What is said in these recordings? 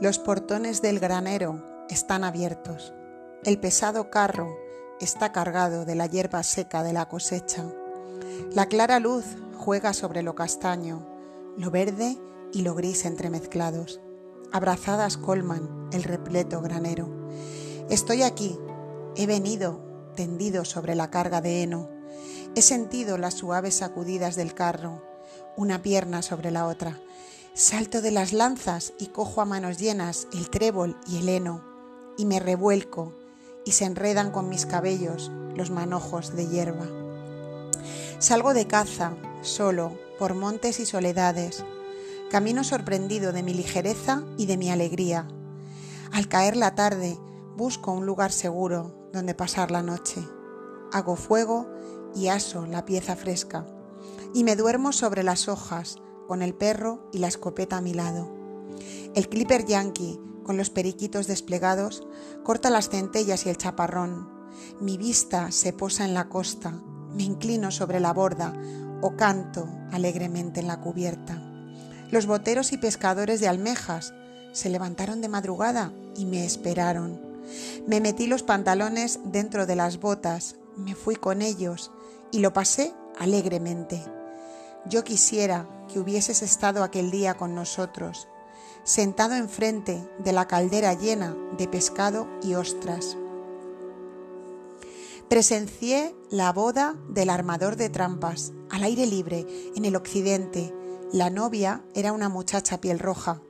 Los portones del granero están abiertos. El pesado carro está cargado de la hierba seca de la cosecha. La clara luz juega sobre lo castaño, lo verde y lo gris entremezclados. Abrazadas colman el repleto granero. Estoy aquí, he venido tendido sobre la carga de heno. He sentido las suaves sacudidas del carro, una pierna sobre la otra. Salto de las lanzas y cojo a manos llenas el trébol y el heno, y me revuelco, y se enredan con mis cabellos los manojos de hierba. Salgo de caza, solo, por montes y soledades, camino sorprendido de mi ligereza y de mi alegría. Al caer la tarde, busco un lugar seguro donde pasar la noche. Hago fuego y aso la pieza fresca, y me duermo sobre las hojas, con el perro y la escopeta a mi lado. El clipper yankee, con los periquitos desplegados, corta las centellas y el chaparrón. Mi vista se posa en la costa, me inclino sobre la borda o canto alegremente en la cubierta. Los boteros y pescadores de almejas se levantaron de madrugada y me esperaron. Me metí los pantalones dentro de las botas, me fui con ellos y lo pasé alegremente. Yo quisiera que hubieses estado aquel día con nosotros, sentado enfrente de la caldera llena de pescado y ostras. Presencié la boda del armador de trampas, al aire libre, en el occidente. La novia era una muchacha piel roja.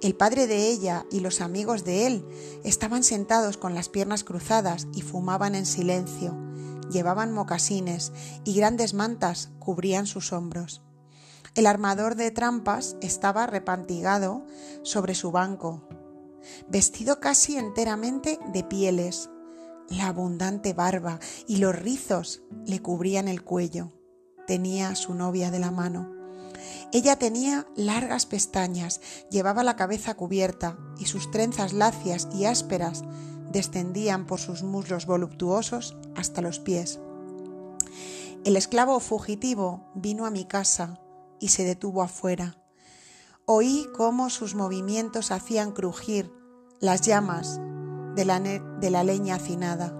El padre de ella y los amigos de él estaban sentados con las piernas cruzadas y fumaban en silencio. Llevaban mocasines y grandes mantas cubrían sus hombros. El armador de trampas estaba repantigado sobre su banco, vestido casi enteramente de pieles. La abundante barba y los rizos le cubrían el cuello. Tenía a su novia de la mano. Ella tenía largas pestañas, llevaba la cabeza cubierta y sus trenzas lacias y ásperas descendían por sus muslos voluptuosos hasta los pies. El esclavo fugitivo vino a mi casa y se detuvo afuera. Oí cómo sus movimientos hacían crujir las llamas de la, leña hacinada.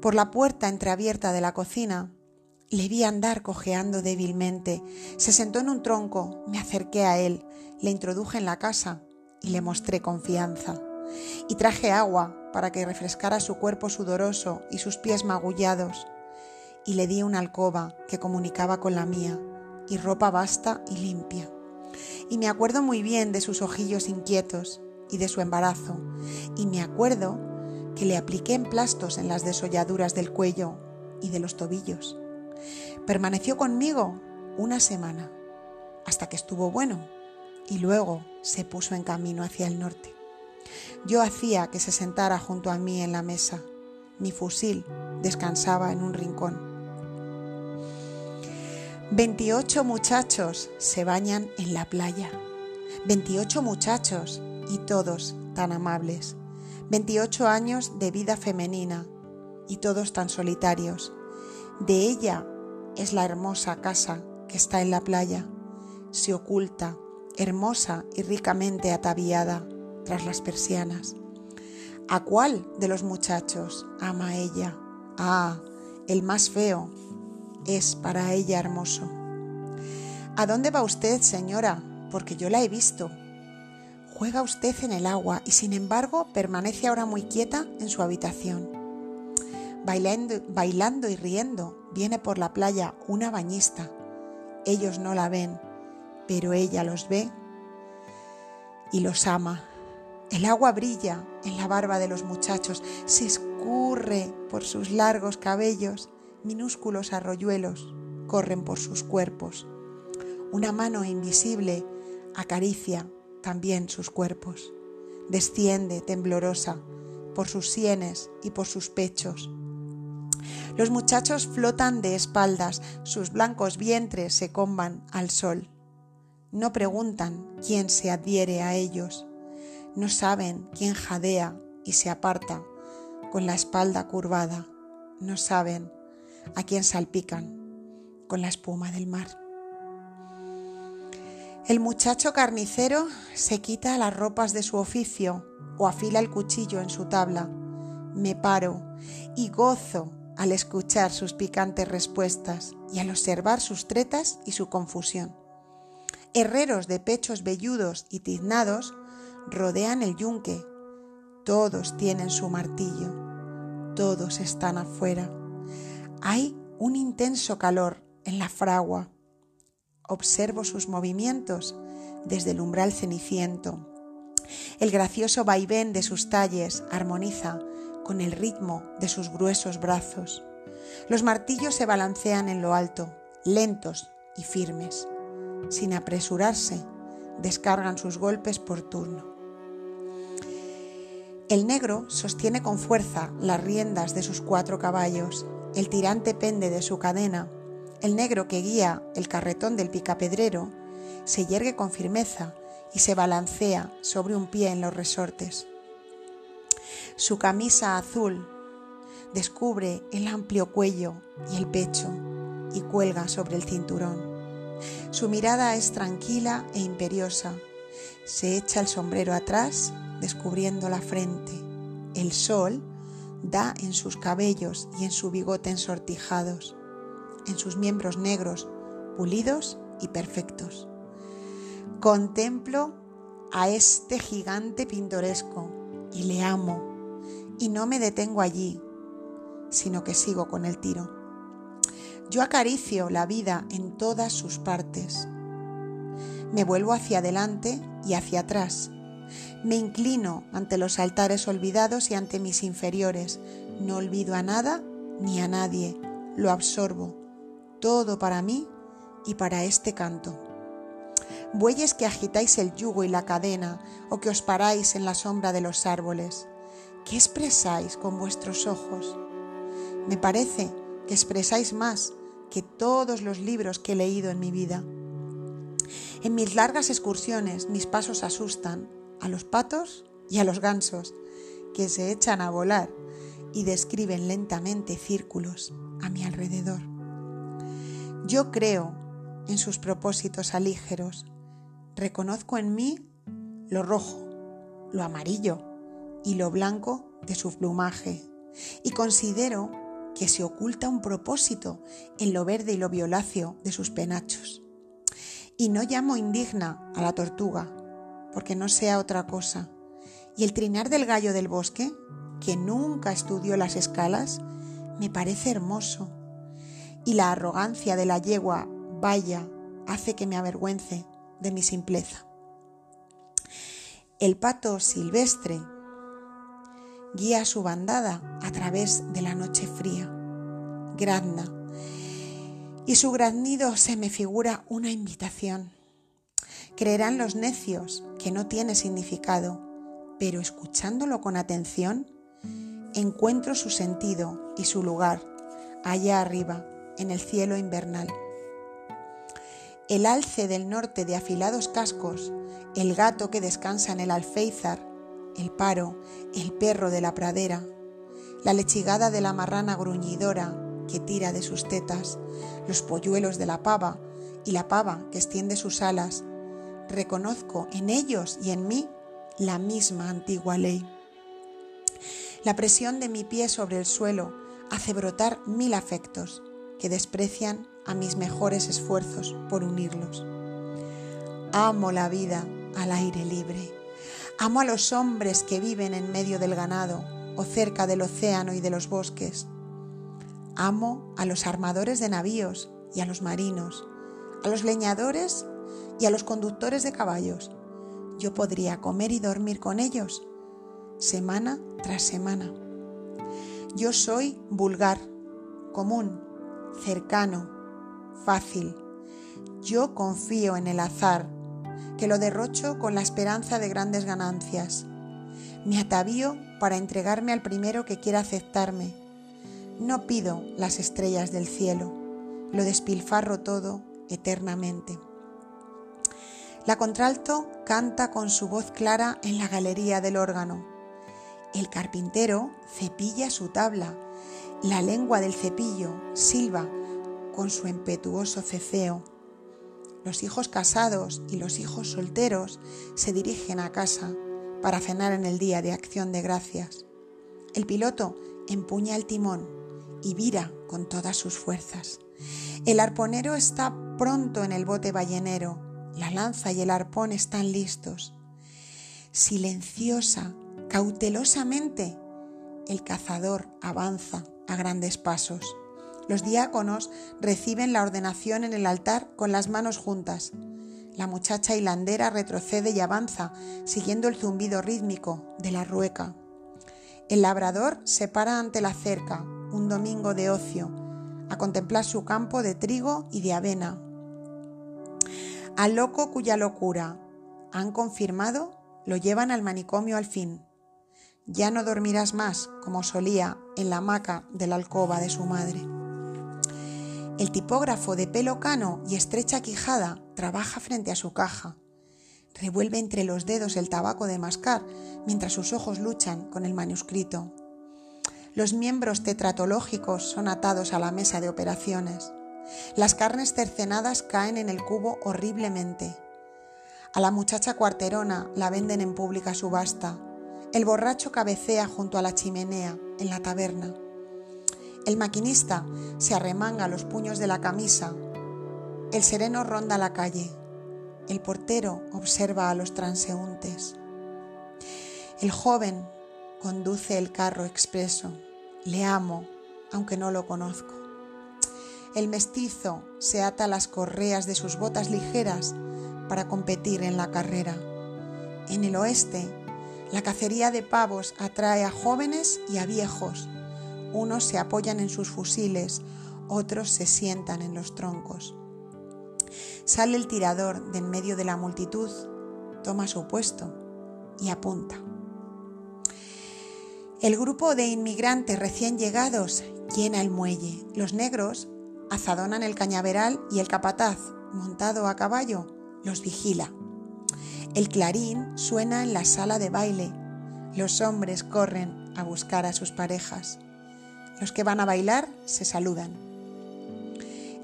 Por la puerta entreabierta de la cocina le vi andar cojeando débilmente. Se sentó en un tronco, me acerqué a él, le introduje en la casa y le mostré confianza. Y traje agua para que refrescara su cuerpo sudoroso y sus pies magullados. Y le di una alcoba que comunicaba con la mía, y ropa vasta y limpia. Y me acuerdo muy bien de sus ojillos inquietos y de su embarazo, y me acuerdo que le apliqué emplastos en las desolladuras del cuello y de los tobillos. Permaneció conmigo una semana, hasta que estuvo bueno, y luego se puso en camino hacia el norte. Yo hacía que se sentara junto a mí en la mesa. Mi fusil descansaba en un rincón. Veintiocho muchachos se bañan en la playa. Veintiocho muchachos y todos tan amables. Veintiocho años de vida femenina y todos tan solitarios. De ella es la hermosa casa que está en la playa. Se oculta, hermosa y ricamente ataviada tras las persianas. ¿A cuál de los muchachos ama ella? Ah, el más feo es para ella hermoso. ¿A dónde va usted, señora? Porque yo la he visto. Juega usted en el agua y sin embargo permanece ahora muy quieta en su habitación. Bailando, bailando y riendo viene por la playa una bañista. Ellos no la ven, pero ella los ve y los ama. El agua brilla en la barba de los muchachos, se escurre por sus largos cabellos, minúsculos arroyuelos corren por sus cuerpos. Una mano invisible acaricia también sus cuerpos. Desciende temblorosa por sus sienes y por sus pechos. Los muchachos flotan de espaldas, sus blancos vientres se comban al sol. No preguntan quién se adhiere a ellos no saben quién jadea y se aparta con la espalda curvada, no saben a quién salpican con la espuma del mar. El muchacho carnicero se quita las ropas de su oficio o afila el cuchillo en su tabla. Me paro y gozo al escuchar sus picantes respuestas y al observar sus tretas y su confusión. Herreros de pechos velludos y tiznados rodean el yunque. Todos tienen su martillo. Todos están afuera. Hay un intenso calor en la fragua. Observo sus movimientos desde el umbral ceniciento. El gracioso vaivén de sus talles armoniza con el ritmo de sus gruesos brazos. Los martillos se balancean en lo alto, lentos y firmes. Sin apresurarse, descargan sus golpes por turno. El negro sostiene con fuerza las riendas de sus cuatro caballos, el tirante pende de su cadena, el negro que guía el carretón del picapedrero se yergue con firmeza y se balancea sobre un pie en los resortes. Su camisa azul descubre el amplio cuello y el pecho y cuelga sobre el cinturón. Su mirada es tranquila e imperiosa. Se echa el sombrero atrás, descubriendo la frente. El sol da en sus cabellos y en su bigote ensortijados, en sus miembros negros, pulidos y perfectos. Contemplo a este gigante pintoresco y le amo y no me detengo allí, sino que sigo con el tiro. Yo acaricio la vida en todas sus partes. Me vuelvo hacia adelante y hacia atrás. Me inclino ante los altares olvidados y ante mis inferiores. No olvido a nada ni a nadie. Lo absorbo. Todo para mí y para este canto. Bueyes que agitáis el yugo y la cadena o que os paráis en la sombra de los árboles. ¿Qué expresáis con vuestros ojos? Me parece que expresáis más que todos los libros que he leído en mi vida. En mis largas excursiones mis pasos asustan a los patos y a los gansos, que se echan a volar y describen lentamente círculos a mi alrededor. Yo creo en sus propósitos alígeros, reconozco en mí lo rojo, lo amarillo, y lo blanco de su plumaje, y considero que se oculta un propósito en lo verde y lo violáceo de sus penachos. Y no llamo indigna a la tortuga, porque no sea otra cosa. Y el trinar del gallo del bosque, que nunca estudió las escalas, me parece hermoso. Y la arrogancia de la yegua, vaya, hace que me avergüence de mi simpleza. El pato silvestre guía su bandada a través de la noche fría. Grazna. Y su graznido se me figura una invitación. Creerán los necios que no tiene significado, pero escuchándolo con atención, encuentro su sentido y su lugar allá arriba, en el cielo invernal. El alce del norte de afilados cascos, el gato que descansa en el alféizar, el paro, el perro de la pradera, la lechigada de la marrana gruñidora que tira de sus tetas, los polluelos de la pava y la pava que extiende sus alas, reconozco en ellos y en mí la misma antigua ley. La presión de mi pie sobre el suelo hace brotar mil afectos que desprecian a mis mejores esfuerzos por unirlos. Amo la vida al aire libre Amo a los hombres que viven en medio del ganado o cerca del océano y de los bosques. Amo a los armadores de navíos y a los marinos, a los leñadores y a los conductores de caballos. Yo podría comer y dormir con ellos semana tras semana. Yo soy vulgar, común, cercano, fácil. Yo confío en el azar que lo derrocho con la esperanza de grandes ganancias. Me atavío para entregarme al primero que quiera aceptarme. No pido las estrellas del cielo, lo despilfarro todo eternamente. La contralto canta con su voz clara en la galería del órgano. El carpintero cepilla su tabla. La lengua del cepillo silba con su impetuoso ceceo los hijos casados y los hijos solteros se dirigen a casa para cenar en el día de acción de gracias. El piloto empuña el timón y vira con todas sus fuerzas. El arponero está pronto en el bote ballenero. La lanza y el arpón están listos. Silenciosa, cautelosamente, el cazador avanza a grandes pasos. Los diáconos reciben la ordenación en el altar con las manos juntas. La muchacha hilandera retrocede y avanza, siguiendo el zumbido rítmico de la rueca. El labrador se para ante la cerca, un domingo de ocio, a contemplar su campo de trigo y de avena. Al loco cuya locura han confirmado, lo llevan al manicomio al fin. Ya no dormirás más como solía en la hamaca de la alcoba de su madre. El tipógrafo de pelo cano y estrecha quijada trabaja frente a su caja. Revuelve entre los dedos el tabaco de mascar mientras sus ojos luchan con el manuscrito. Los miembros tetratológicos son atados a la mesa de operaciones. Las carnes cercenadas caen en el cubo horriblemente. A la muchacha cuarterona la venden en pública subasta. El borracho cabecea junto a la chimenea en la taberna. El maquinista se arremanga los puños de la camisa. El sereno ronda la calle. El portero observa a los transeúntes. El joven conduce el carro expreso. Le amo, aunque no lo conozco. El mestizo se ata las correas de sus botas ligeras para competir en la carrera. En el oeste, la cacería de pavos atrae a jóvenes y a viejos unos se apoyan en sus fusiles, otros se sientan en los troncos. Sale el tirador de en medio de la multitud, toma su puesto y apunta. El grupo de inmigrantes recién llegados llena el muelle. Los negros azadonan el cañaveral y el capataz, montado a caballo, los vigila. El clarín suena en la sala de baile. Los hombres corren a buscar a sus parejas. Los que van a bailar se saludan.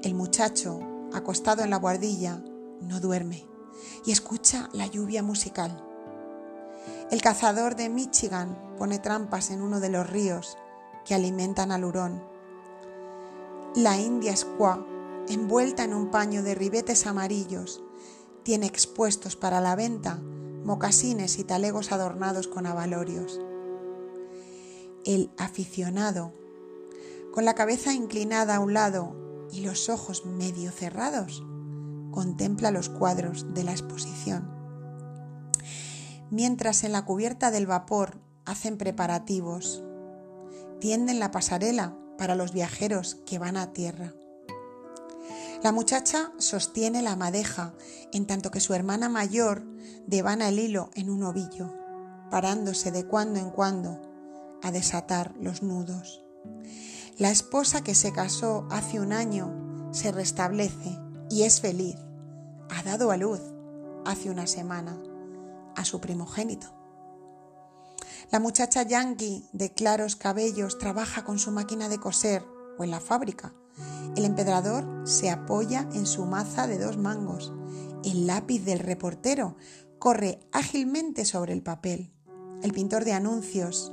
El muchacho, acostado en la guardilla, no duerme y escucha la lluvia musical. El cazador de Michigan pone trampas en uno de los ríos que alimentan al hurón. La india squaw, envuelta en un paño de ribetes amarillos, tiene expuestos para la venta mocasines y talegos adornados con abalorios. El aficionado con la cabeza inclinada a un lado y los ojos medio cerrados, contempla los cuadros de la exposición. Mientras en la cubierta del vapor hacen preparativos, tienden la pasarela para los viajeros que van a tierra. La muchacha sostiene la madeja en tanto que su hermana mayor devana el hilo en un ovillo, parándose de cuando en cuando a desatar los nudos. La esposa que se casó hace un año se restablece y es feliz. Ha dado a luz hace una semana a su primogénito. La muchacha yankee de claros cabellos trabaja con su máquina de coser o en la fábrica. El empedrador se apoya en su maza de dos mangos. El lápiz del reportero corre ágilmente sobre el papel. El pintor de anuncios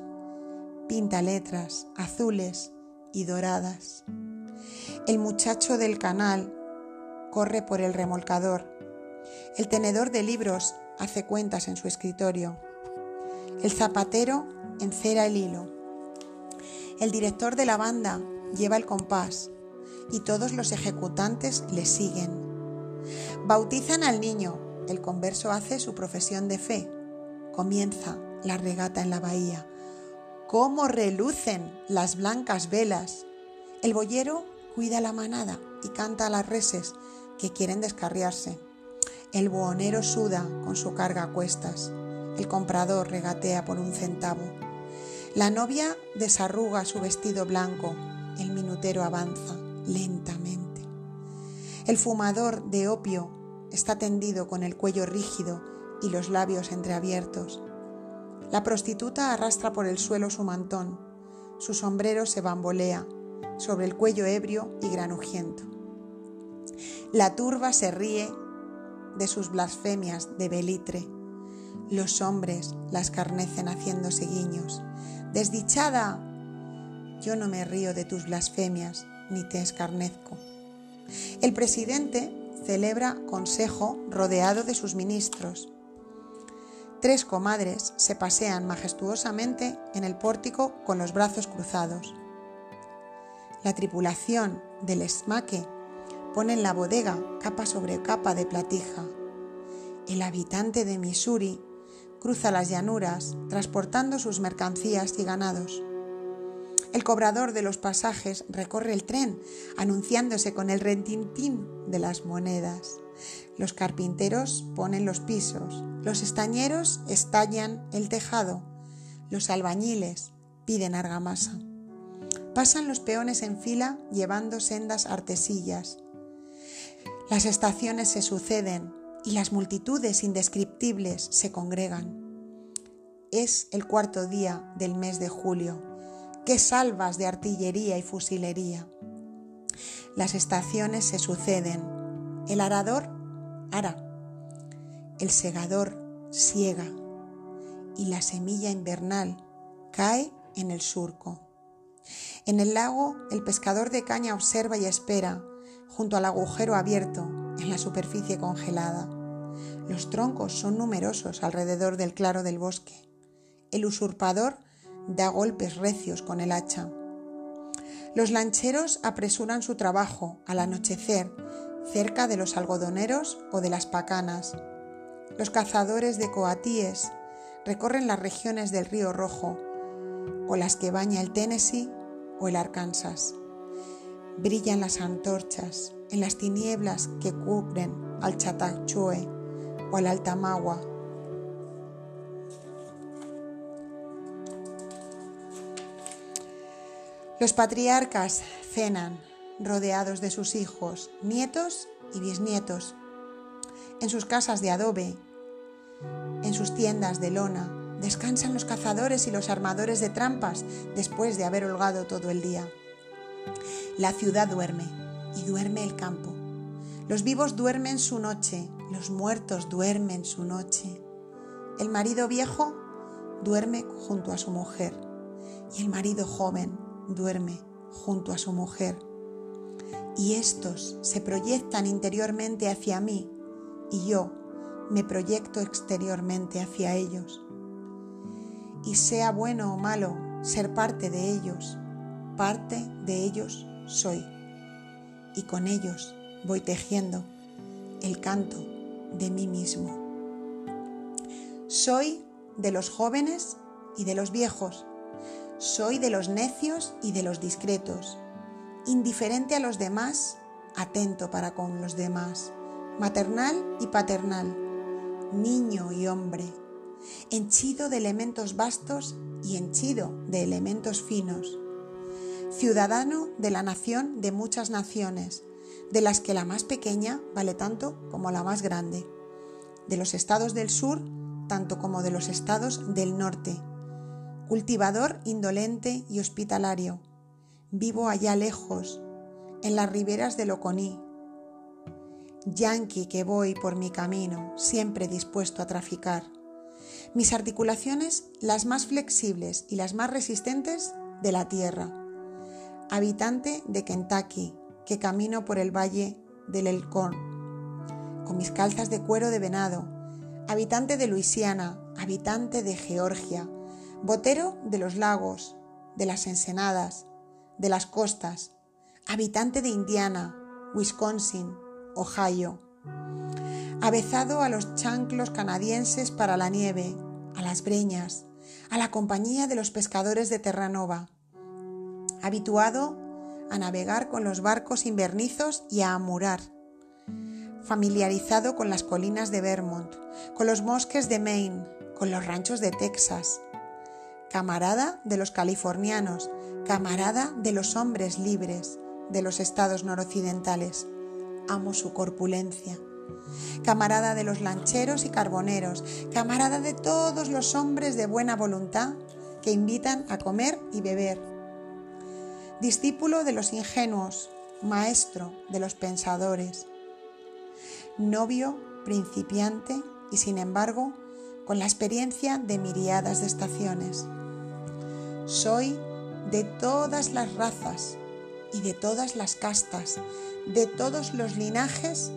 pinta letras azules y doradas. El muchacho del canal corre por el remolcador. El tenedor de libros hace cuentas en su escritorio. El zapatero encera el hilo. El director de la banda lleva el compás y todos los ejecutantes le siguen. Bautizan al niño. El converso hace su profesión de fe. Comienza la regata en la bahía cómo relucen las blancas velas. El boyero cuida la manada y canta a las reses que quieren descarriarse. El buhonero suda con su carga a cuestas. El comprador regatea por un centavo. La novia desarruga su vestido blanco. El minutero avanza lentamente. El fumador de opio está tendido con el cuello rígido y los labios entreabiertos. La prostituta arrastra por el suelo su mantón, su sombrero se bambolea sobre el cuello ebrio y granujiento. La turba se ríe de sus blasfemias de Belitre. Los hombres la escarnecen haciéndose guiños. Desdichada, yo no me río de tus blasfemias ni te escarnezco. El presidente celebra consejo rodeado de sus ministros. Tres comadres se pasean majestuosamente en el pórtico con los brazos cruzados. La tripulación del esmaque pone en la bodega capa sobre capa de platija. El habitante de Missouri cruza las llanuras transportando sus mercancías y ganados. El cobrador de los pasajes recorre el tren, anunciándose con el rentintín de las monedas. Los carpinteros ponen los pisos, los estañeros estallan el tejado, los albañiles piden argamasa. Pasan los peones en fila llevando sendas artesillas. Las estaciones se suceden y las multitudes indescriptibles se congregan. Es el cuarto día del mes de julio qué salvas de artillería y fusilería. Las estaciones se suceden. El arador ara. El segador siega. Y la semilla invernal cae en el surco. En el lago el pescador de caña observa y espera, junto al agujero abierto, en la superficie congelada. Los troncos son numerosos alrededor del claro del bosque. El usurpador da golpes recios con el hacha. Los lancheros apresuran su trabajo al anochecer cerca de los algodoneros o de las pacanas. Los cazadores de coatíes recorren las regiones del río Rojo, o las que baña el Tennessee o el Arkansas. Brillan las antorchas en las tinieblas que cubren al Chattahoochee o al Altamagua Los patriarcas cenan rodeados de sus hijos, nietos y bisnietos, en sus casas de adobe, en sus tiendas de lona. Descansan los cazadores y los armadores de trampas después de haber holgado todo el día. La ciudad duerme y duerme el campo. Los vivos duermen su noche, los muertos duermen su noche. El marido viejo duerme junto a su mujer y el marido joven duerme junto a su mujer. Y estos se proyectan interiormente hacia mí y yo me proyecto exteriormente hacia ellos. Y sea bueno o malo ser parte de ellos, parte de ellos soy. Y con ellos voy tejiendo el canto de mí mismo. Soy de los jóvenes y de los viejos, soy de los necios y de los discretos, indiferente a los demás, atento para con los demás, maternal y paternal, niño y hombre, henchido de elementos vastos y henchido de elementos finos, ciudadano de la nación de muchas naciones, de las que la más pequeña vale tanto como la más grande, de los estados del sur tanto como de los estados del norte, cultivador indolente y hospitalario. Vivo allá lejos, en las riberas del Oconí. Yanqui que voy por mi camino, siempre dispuesto a traficar. Mis articulaciones las más flexibles y las más resistentes de la tierra. Habitante de Kentucky, que camino por el valle del Elkhorn, con mis calzas de cuero de venado. Habitante de Luisiana, habitante de Georgia, botero de los lagos, de las ensenadas, de las costas, habitante de Indiana, Wisconsin, Ohio, avezado a los chanclos canadienses para la nieve, a las breñas, a la compañía de los pescadores de Terranova, habituado a navegar con los barcos invernizos y a amurar, familiarizado con las colinas de Vermont, con los bosques de Maine, con los ranchos de Texas, camarada de los californianos, camarada de los hombres libres de los estados noroccidentales. Amo su corpulencia. Camarada de los lancheros y carboneros, camarada de todos los hombres de buena voluntad que invitan a comer y beber. Discípulo de los ingenuos, maestro de los pensadores. Novio principiante y sin embargo con la experiencia de miriadas de estaciones. Soy de todas las razas y de todas las castas, de todos los linajes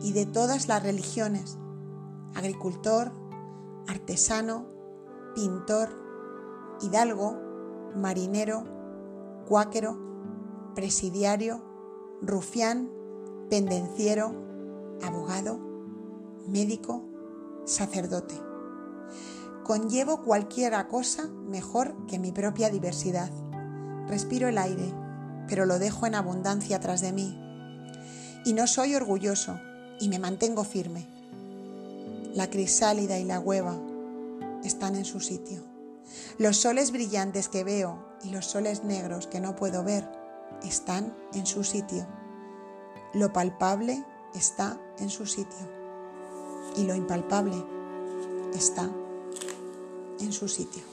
y de todas las religiones. Agricultor, artesano, pintor, hidalgo, marinero, cuáquero, presidiario, rufián, pendenciero, abogado, médico, sacerdote. Conllevo cualquiera cosa mejor que mi propia diversidad. Respiro el aire, pero lo dejo en abundancia tras de mí. Y no soy orgulloso y me mantengo firme. La crisálida y la hueva están en su sitio. Los soles brillantes que veo y los soles negros que no puedo ver están en su sitio. Lo palpable está en su sitio y lo impalpable está en su sitio.